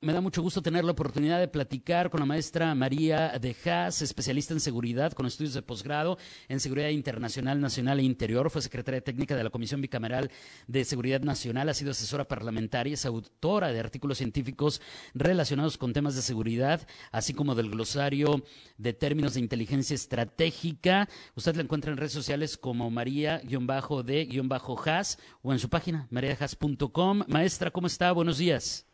Me da mucho gusto tener la oportunidad de platicar con la maestra María de Haas, especialista en seguridad con estudios de posgrado en seguridad internacional, nacional e interior. Fue secretaria técnica de la Comisión Bicameral de Seguridad Nacional, ha sido asesora parlamentaria, es autora de artículos científicos relacionados con temas de seguridad, así como del glosario de términos de inteligencia estratégica. Usted la encuentra en redes sociales como María-de-Haas o en su página mariadehaas.com. Maestra, ¿cómo está? Buenos días.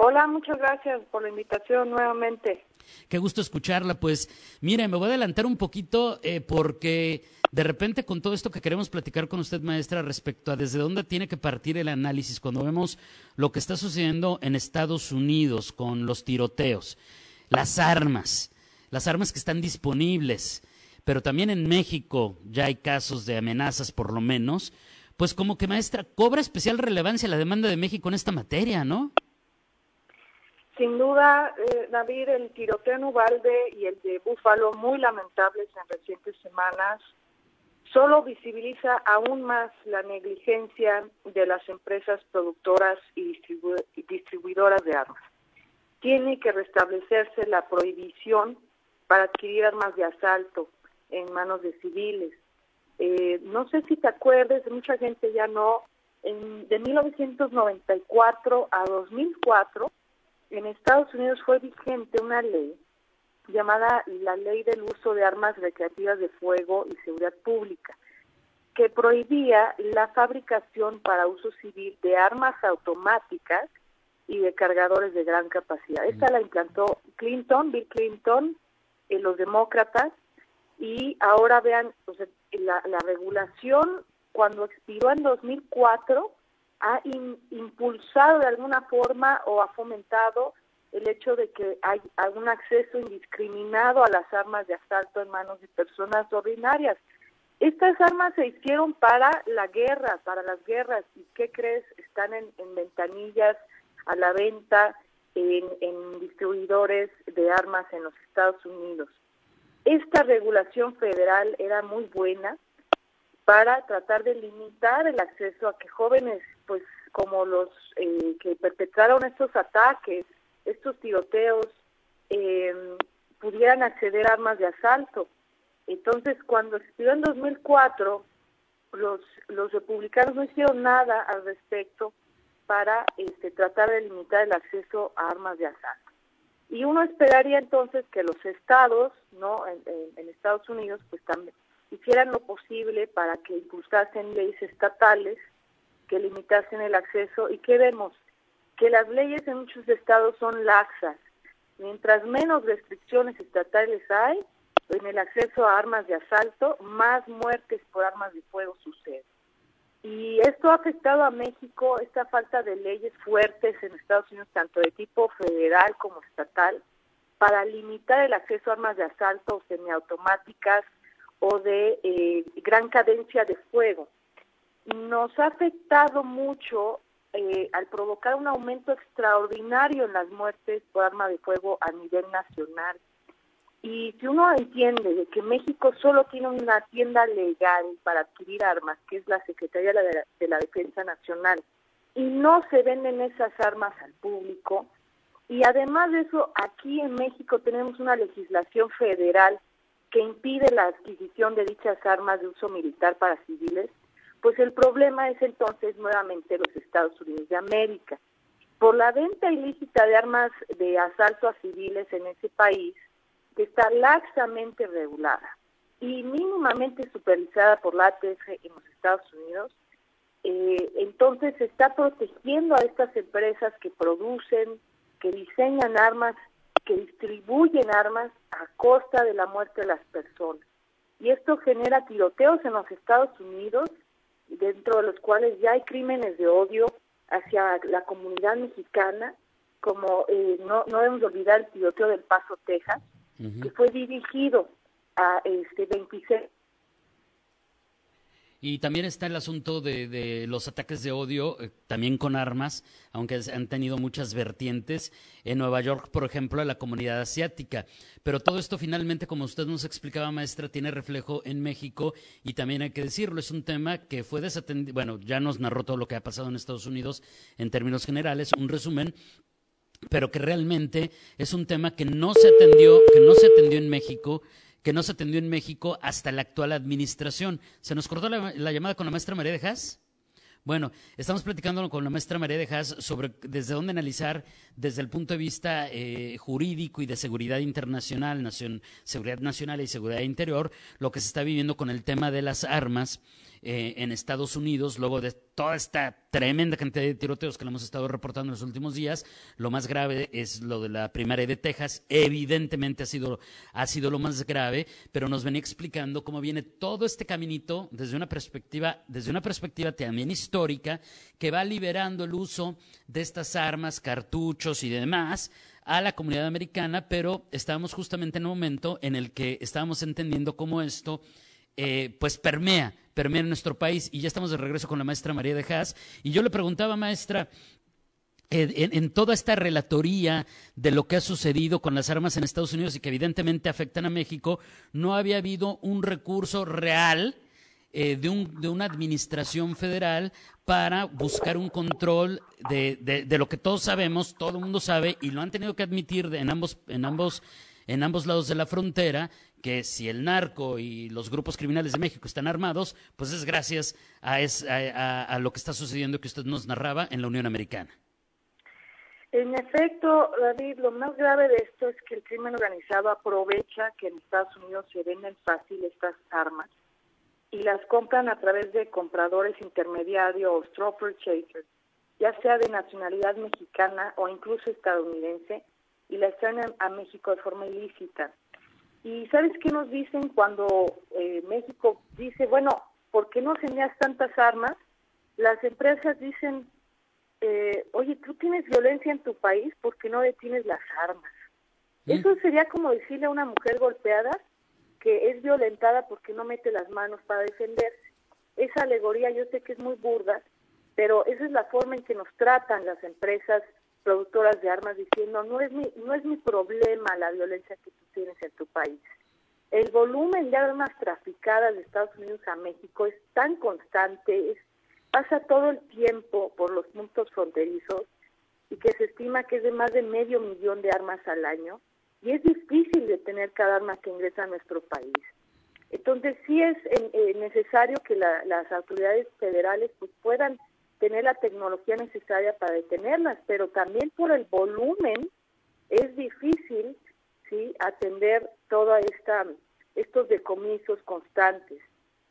Hola, muchas gracias por la invitación nuevamente. Qué gusto escucharla. Pues mire, me voy a adelantar un poquito eh, porque de repente con todo esto que queremos platicar con usted, maestra, respecto a desde dónde tiene que partir el análisis cuando vemos lo que está sucediendo en Estados Unidos con los tiroteos, las armas, las armas que están disponibles, pero también en México ya hay casos de amenazas por lo menos, pues como que maestra, cobra especial relevancia la demanda de México en esta materia, ¿no? Sin duda, eh, David, el tiroteo en Ubalde y el de Búfalo, muy lamentables en recientes semanas, solo visibiliza aún más la negligencia de las empresas productoras y distribuidoras de armas. Tiene que restablecerse la prohibición para adquirir armas de asalto en manos de civiles. Eh, no sé si te acuerdas, mucha gente ya no, de 1994 a 2004, en Estados Unidos fue vigente una ley llamada la Ley del Uso de Armas Recreativas de Fuego y Seguridad Pública, que prohibía la fabricación para uso civil de armas automáticas y de cargadores de gran capacidad. Esta la implantó Clinton, Bill Clinton, eh, los demócratas, y ahora vean, la, la regulación cuando expiró en 2004 ha impulsado de alguna forma o ha fomentado el hecho de que hay algún acceso indiscriminado a las armas de asalto en manos de personas ordinarias. Estas armas se hicieron para la guerra, para las guerras, y ¿qué crees? Están en, ventanillas a la venta en, distribuidores de armas en los Estados Unidos. Esta regulación federal era muy buena, para tratar de limitar el acceso a que jóvenes, pues como los eh, que perpetraron estos ataques, estos tiroteos, eh, pudieran acceder a armas de asalto. Entonces, cuando expiró en 2004, los, los republicanos no hicieron nada al respecto para este, tratar de limitar el acceso a armas de asalto. Y uno esperaría entonces que los estados, no, en, en Estados Unidos, pues también hicieran lo posible para que impulsasen leyes estatales que limitasen el acceso y que vemos que las leyes en muchos estados son laxas. Mientras menos restricciones estatales hay en el acceso a armas de asalto, más muertes por armas de fuego suceden. Y esto ha afectado a México, esta falta de leyes fuertes en Estados Unidos, tanto de tipo federal como estatal, para limitar el acceso a armas de asalto semiautomáticas, o de eh, gran cadencia de fuego. Nos ha afectado mucho eh, al provocar un aumento extraordinario en las muertes por arma de fuego a nivel nacional. Y si uno entiende de que México solo tiene una tienda legal para adquirir armas, que es la Secretaría de la, de la Defensa Nacional, y no se venden esas armas al público, y además de eso, aquí en México tenemos una legislación federal que impide la adquisición de dichas armas de uso militar para civiles, pues el problema es entonces nuevamente los Estados Unidos de América. Por la venta ilícita de armas de asalto a civiles en ese país, que está laxamente regulada y mínimamente supervisada por la ATF en los Estados Unidos, eh, entonces se está protegiendo a estas empresas que producen, que diseñan armas que distribuyen armas a costa de la muerte de las personas. Y esto genera tiroteos en los Estados Unidos, dentro de los cuales ya hay crímenes de odio hacia la comunidad mexicana, como eh, no, no debemos olvidar el tiroteo del Paso, Texas, que fue dirigido a este 26 y también está el asunto de, los ataques de odio, eh, también con armas, aunque han tenido muchas vertientes. En Nueva York, por ejemplo, a la comunidad asiática. Pero todo esto finalmente, como usted nos explicaba, maestra, tiene reflejo en México y también hay que decirlo, es un tema que fue desatendido. Bueno, ya nos narró todo lo que ha pasado en Estados Unidos en términos generales, un resumen pero que realmente es un tema que no se atendió, que no se atendió en México que no se atendió en México hasta la actual administración. ¿Se nos cortó la, llamada con la maestra María de Haas? Bueno, estamos platicando con la maestra María de Haas sobre desde dónde analizar desde el punto de vista eh, jurídico y de seguridad internacional, seguridad nacional y seguridad interior, lo que se está viviendo con el tema de las armas eh, en Estados Unidos, luego de toda esta tremenda cantidad de tiroteos que le hemos estado reportando en los últimos días. Lo más grave es lo de la primaria de Texas. Evidentemente ha sido, ha sido lo más grave, pero nos venía explicando cómo viene todo este caminito desde una perspectiva, desde una perspectiva también histórica, que va liberando el uso de estas armas, cartuchos y demás a la comunidad americana, pero estábamos justamente en un momento en el que estábamos entendiendo cómo esto eh, pues permea, permea en nuestro país. Y ya estamos de regreso con la maestra María de Haas. Y yo le preguntaba, maestra, en, toda esta relatoría de lo que ha sucedido con las armas en Estados Unidos y que evidentemente afectan a México, no había habido un recurso real eh, de, un, de, una administración federal para buscar un control de, de, lo que todos sabemos, todo el mundo sabe, y lo han tenido que admitir en ambos, en ambos en ambos lados de la frontera que si el narco y los grupos criminales de México están armados, pues es gracias a, lo que está sucediendo que usted nos narraba en la Unión Americana. En efecto, David, lo más grave de esto es que el crimen organizado aprovecha que en Estados Unidos se venden fácil estas armas y las compran a través de compradores intermediarios o straw chasers, ya sea de nacionalidad mexicana o incluso estadounidense, y la traen a, México de forma ilícita. ¿Y sabes qué nos dicen cuando eh, México dice, bueno, ¿por qué no envías tantas armas? Las empresas dicen, eh, oye, tú tienes violencia en tu país, ¿por qué no detienes las armas? Eso sería como decirle a una mujer golpeada que es violentada porque no mete las manos para defenderse. Esa alegoría yo sé que es muy burda, pero esa es la forma en que nos tratan las empresas productoras de armas diciendo no es mi no es mi problema la violencia que tú tienes en tu país. El volumen de armas traficadas de Estados Unidos a México es tan constante, pasa todo el tiempo por los puntos fronterizos y que se estima que es de más de medio millón de armas al año y es difícil detener cada arma que ingresa a nuestro país. Entonces sí es eh, necesario que las autoridades federales pues puedan tener la tecnología necesaria para detenerlas, pero también por el volumen es difícil sí atender toda esta estos decomisos constantes.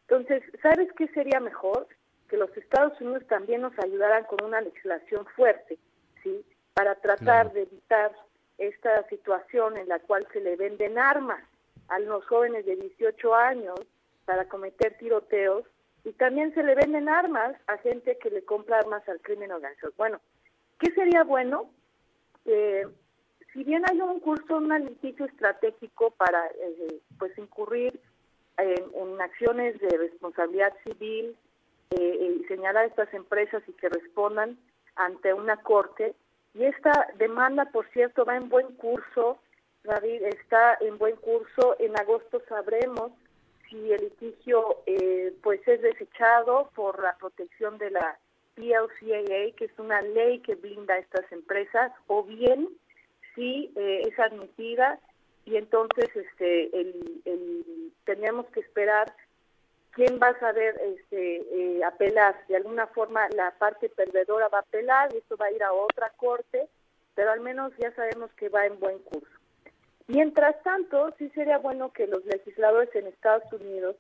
Entonces, ¿sabes qué sería mejor? Que los Estados Unidos también nos ayudaran con una legislación fuerte, ¿sí? Para tratar de evitar esta situación en la cual se le venden armas a los jóvenes de 18 años para cometer tiroteos y también se le venden armas a gente que le compra armas al crimen organizado. Bueno, ¿qué sería bueno? Eh, si bien hay un curso, un litigio estratégico para eh, pues incurrir en, acciones de responsabilidad civil eh, y señalar a estas empresas y que respondan ante una corte, y esta demanda, por cierto, va en buen curso, David, está en buen curso, en agosto sabremos si el litigio eh, pues es desechado por la protección de la PLCAA, que es una ley que blinda a estas empresas, o bien si eh, es admitida y entonces este el, el, tenemos que esperar quién va a saber este, eh, apelar. De alguna forma la parte perdedora va a apelar y esto va a ir a otra corte, pero al menos ya sabemos que va en buen curso. Mientras tanto, sí sería bueno que los legisladores en Estados Unidos,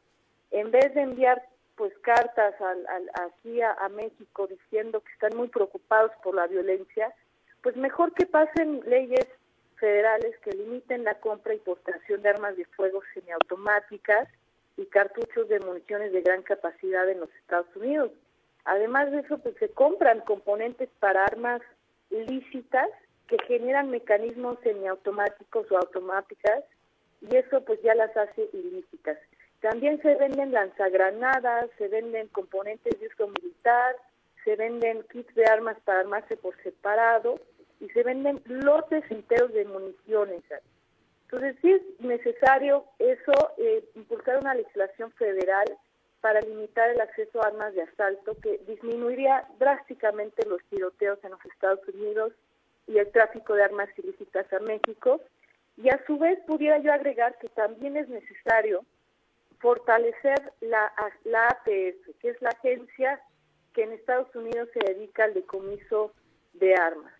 en vez de enviar pues cartas al, aquí a, México diciendo que están muy preocupados por la violencia, pues mejor que pasen leyes federales que limiten la compra y portación de armas de fuego semiautomáticas y cartuchos de municiones de gran capacidad en los Estados Unidos. Además de eso, pues se compran componentes para armas lícitas que generan mecanismos semiautomáticos o automáticas y eso pues ya las hace ilícitas. También se venden lanzagranadas, se venden componentes de uso militar, se venden kits de armas para armarse por separado y se venden lotes enteros de municiones. Entonces sí es necesario eso, eh, impulsar una legislación federal para limitar el acceso a armas de asalto que disminuiría drásticamente los tiroteos en los Estados Unidos y el tráfico de armas ilícitas a México. Y a su vez pudiera yo agregar que también es necesario fortalecer la, la ATF, que es la agencia que en Estados Unidos se dedica al decomiso de armas.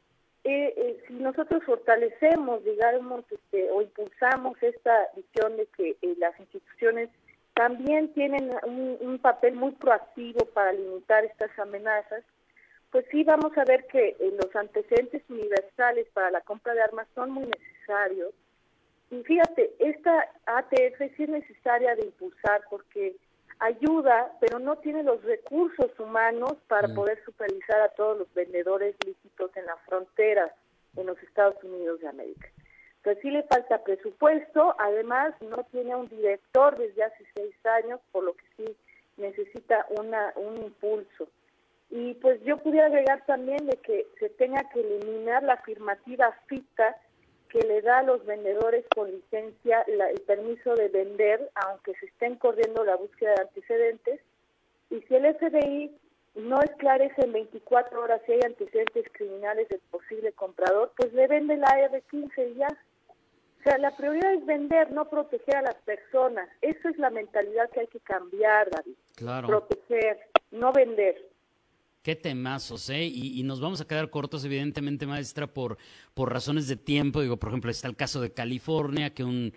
Eh, eh, si nosotros fortalecemos, digamos, este, o impulsamos esta visión de que eh, las instituciones también tienen un, papel muy proactivo para limitar estas amenazas, pues sí vamos a ver que los antecedentes universales para la compra de armas son muy necesarios. Y fíjate, esta ATF sí es necesaria de impulsar porque ayuda, pero no tiene los recursos humanos para mm. poder supervisar a todos los vendedores lícitos en la frontera en los Estados Unidos de América. Pues sí le falta presupuesto, además no tiene un director desde hace seis años, por lo que sí necesita una, un impulso. Y pues yo pudiera agregar también de que se tenga que eliminar la afirmativa FITA que le da a los vendedores con licencia el permiso de vender, aunque se estén corriendo la búsqueda de antecedentes. Y si el FBI no esclarece en 24 horas si hay antecedentes criminales del posible comprador, pues le vende la R15 y ya. O sea, la prioridad es vender, no proteger a las personas. Esa es la mentalidad que hay que cambiar, David. Claro. Proteger, no vender. Qué temazos, ¿eh? Y, nos vamos a quedar cortos, evidentemente, maestra, por, por razones de tiempo. Digo, por ejemplo, está el caso de California, que un,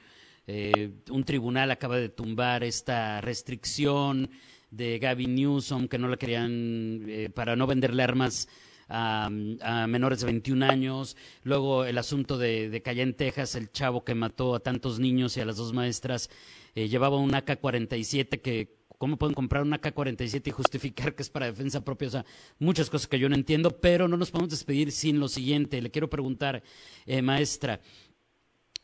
eh, un tribunal acaba de tumbar esta restricción de Gavin Newsom, que no la querían, eh, para no venderle armas a, menores de 21 años. Luego el asunto de, de que en Texas, el chavo que mató a tantos niños y a las dos maestras, eh, llevaba un AK-47 que ¿Cómo pueden comprar una K-47 y justificar que es para defensa propia? O sea, muchas cosas que yo no entiendo, pero no nos podemos despedir sin lo siguiente. Le quiero preguntar, eh, maestra,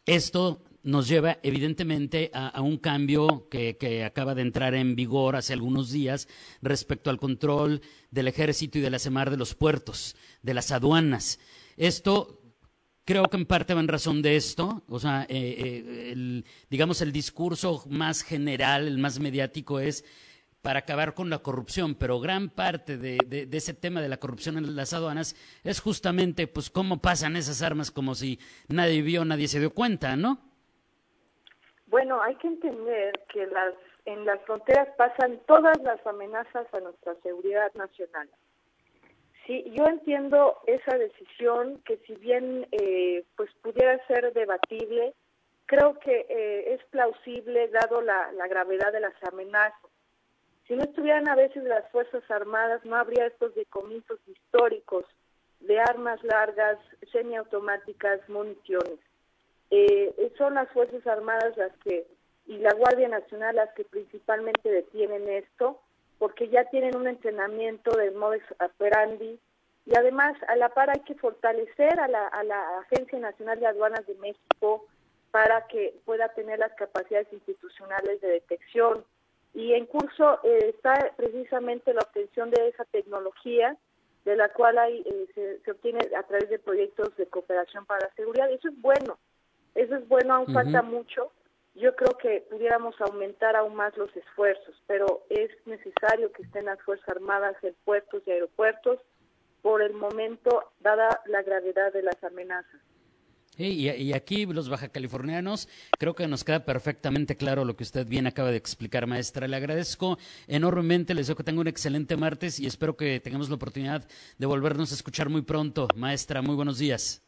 esto nos lleva evidentemente a, un cambio que, que, acaba de entrar en vigor hace algunos días respecto al control del ejército y de la semar de los puertos, de las aduanas. Esto Creo que en parte va en razón de esto, o sea, eh, eh, el, digamos el discurso más general, el más mediático es para acabar con la corrupción, pero gran parte de, de, ese tema de la corrupción en las aduanas es justamente, pues, cómo pasan esas armas como si nadie vio, nadie se dio cuenta, ¿no? Bueno, hay que entender que las, en las fronteras pasan todas las amenazas a nuestra seguridad nacional. Sí, yo entiendo esa decisión que si bien eh, pues pudiera ser debatible, creo que eh, es plausible dado la, la gravedad de las amenazas. Si no estuvieran a veces las Fuerzas Armadas, no habría estos decomisos históricos de armas largas, semiautomáticas, municiones. Eh, son las Fuerzas Armadas las que y la Guardia Nacional las que principalmente detienen esto porque ya tienen un entrenamiento de modus operandi y además a la par hay que fortalecer a la, a la Agencia Nacional de Aduanas de México para que pueda tener las capacidades institucionales de detección. Y en curso eh, está precisamente la obtención de esa tecnología, de la cual hay, eh, se, obtiene a través de proyectos de cooperación para la seguridad. Eso es bueno, eso es bueno, aún falta mucho, yo creo que pudiéramos aumentar aún más los esfuerzos, pero es necesario que estén las Fuerzas Armadas en puertos y aeropuertos por el momento, dada la gravedad de las amenazas. y, y, aquí los baja californianos, creo que nos queda perfectamente claro lo que usted bien acaba de explicar, maestra. Le agradezco enormemente, les deseo que tenga un excelente martes y espero que tengamos la oportunidad de volvernos a escuchar muy pronto. Maestra, muy buenos días.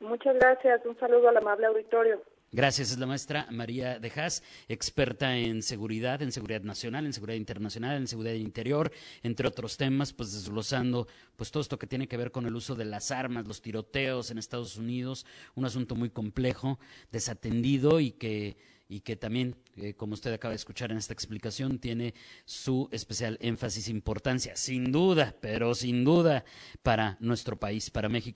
Muchas gracias, un saludo al amable auditorio. Gracias, es la maestra María de Haas, experta en seguridad, en seguridad nacional, en seguridad internacional, en seguridad interior, entre otros temas, pues desglosando pues todo esto que tiene que ver con el uso de las armas, los tiroteos en Estados Unidos, un asunto muy complejo, desatendido y que y que también, eh, como usted acaba de escuchar en esta explicación, tiene su especial énfasis e importancia, sin duda, pero sin duda, para nuestro país, para México.